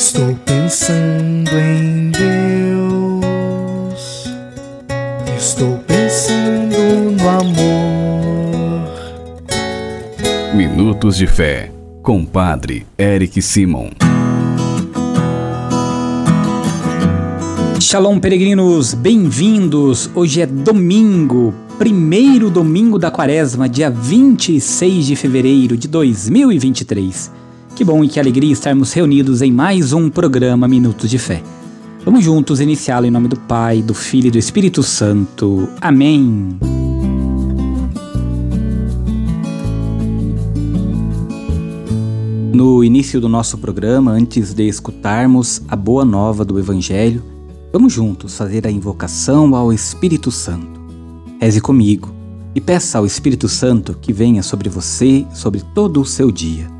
Estou pensando em Deus. Estou pensando no amor. Minutos de Fé, com Padre Eric Simon. Shalom, peregrinos, bem-vindos! Hoje é domingo, primeiro domingo da quaresma, dia 26 de fevereiro de 2023. Que bom e que alegria estarmos reunidos em mais um programa Minutos de Fé. Vamos juntos iniciá-lo em nome do Pai, do Filho e do Espírito Santo. Amém. No início do nosso programa, antes de escutarmos a boa nova do Evangelho, vamos juntos fazer a invocação ao Espírito Santo. Reze comigo e peça ao Espírito Santo que venha sobre você, sobre todo o seu dia.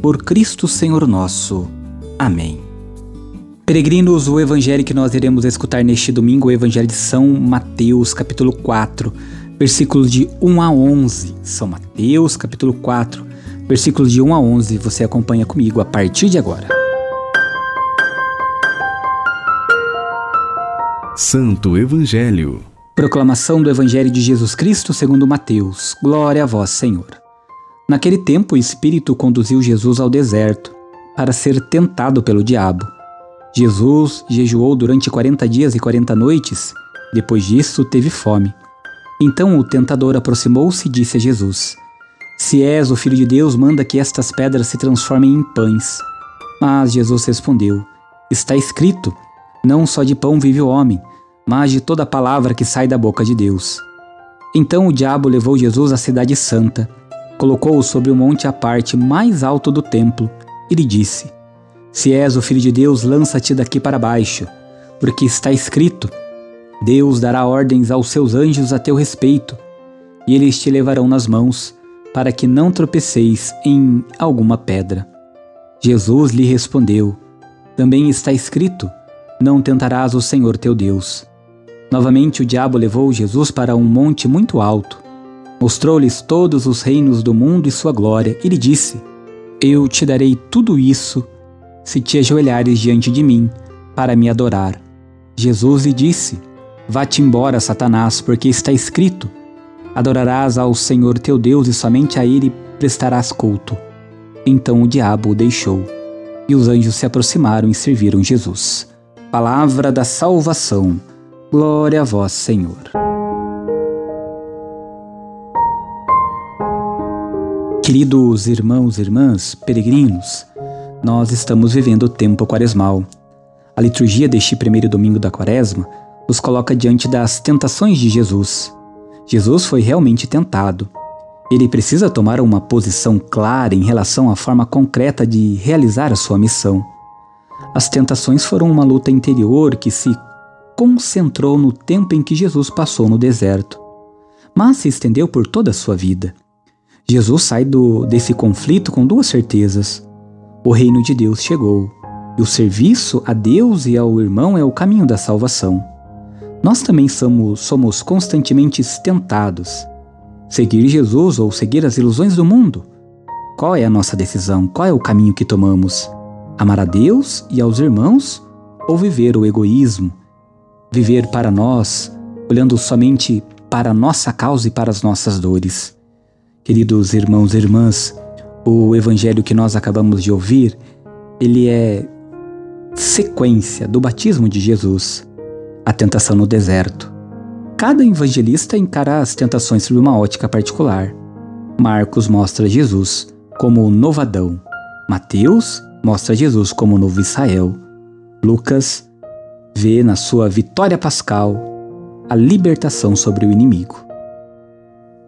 por Cristo Senhor nosso. Amém. Peregrinos, o evangelho que nós iremos escutar neste domingo é o evangelho de São Mateus, capítulo 4, versículos de 1 a 11. São Mateus, capítulo 4, versículos de 1 a 11. Você acompanha comigo a partir de agora. Santo Evangelho. Proclamação do Evangelho de Jesus Cristo segundo Mateus. Glória a vós, Senhor. Naquele tempo, o Espírito conduziu Jesus ao deserto para ser tentado pelo diabo. Jesus jejuou durante quarenta dias e quarenta noites. Depois disso, teve fome. Então o tentador aproximou-se e disse a Jesus: Se és o filho de Deus, manda que estas pedras se transformem em pães. Mas Jesus respondeu: Está escrito: Não só de pão vive o homem, mas de toda palavra que sai da boca de Deus. Então o diabo levou Jesus à cidade santa colocou-o sobre o monte à parte mais alto do templo e lhe disse: Se és o filho de Deus, lança-te daqui para baixo, porque está escrito: Deus dará ordens aos seus anjos a teu respeito, e eles te levarão nas mãos, para que não tropeceis em alguma pedra. Jesus lhe respondeu: Também está escrito: Não tentarás o Senhor teu Deus. Novamente o diabo levou Jesus para um monte muito alto Mostrou-lhes todos os reinos do mundo e sua glória, e lhe disse: Eu te darei tudo isso se te ajoelhares diante de mim para me adorar. Jesus lhe disse: Vá-te embora, Satanás, porque está escrito: Adorarás ao Senhor teu Deus e somente a ele prestarás culto. Então o diabo o deixou, e os anjos se aproximaram e serviram Jesus. Palavra da salvação. Glória a vós, Senhor. Queridos irmãos e irmãs, peregrinos, nós estamos vivendo o tempo quaresmal. A liturgia deste primeiro domingo da quaresma nos coloca diante das tentações de Jesus. Jesus foi realmente tentado. Ele precisa tomar uma posição clara em relação à forma concreta de realizar a sua missão. As tentações foram uma luta interior que se concentrou no tempo em que Jesus passou no deserto, mas se estendeu por toda a sua vida. Jesus sai do, desse conflito com duas certezas. O reino de Deus chegou, e o serviço a Deus e ao irmão é o caminho da salvação. Nós também somos, somos constantemente tentados. Seguir Jesus ou seguir as ilusões do mundo? Qual é a nossa decisão? Qual é o caminho que tomamos? Amar a Deus e aos irmãos ou viver o egoísmo? Viver para nós, olhando somente para a nossa causa e para as nossas dores? Queridos irmãos e irmãs, o evangelho que nós acabamos de ouvir, ele é sequência do batismo de Jesus, a tentação no deserto. Cada evangelista encara as tentações sob uma ótica particular. Marcos mostra Jesus como o novo Adão. Mateus mostra Jesus como o novo Israel. Lucas vê na sua vitória pascal a libertação sobre o inimigo.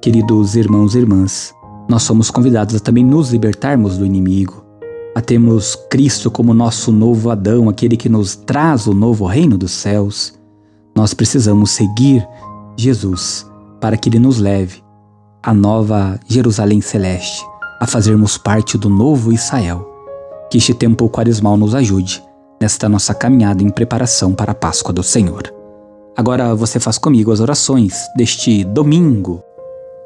Queridos irmãos e irmãs, nós somos convidados a também nos libertarmos do inimigo, a termos Cristo como nosso novo Adão, aquele que nos traz o novo reino dos céus, nós precisamos seguir Jesus para que ele nos leve à nova Jerusalém celeste, a fazermos parte do novo Israel. Que este tempo quaresmal nos ajude nesta nossa caminhada em preparação para a Páscoa do Senhor. Agora você faz comigo as orações deste domingo.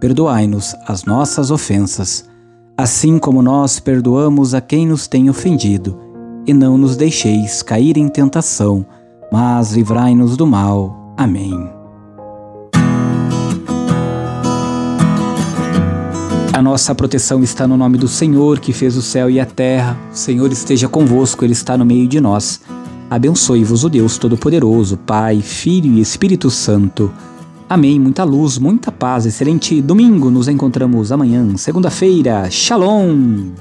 perdoai-nos as nossas ofensas, assim como nós perdoamos a quem nos tem ofendido, e não nos deixeis cair em tentação, mas livrai-nos do mal. Amém. A nossa proteção está no nome do Senhor, que fez o céu e a terra. O Senhor esteja convosco, Ele está no meio de nós. Abençoe-vos o Deus Todo-Poderoso, Pai, Filho e Espírito Santo. Amém. Muita luz, muita paz. Excelente domingo. Nos encontramos amanhã, segunda-feira. Shalom.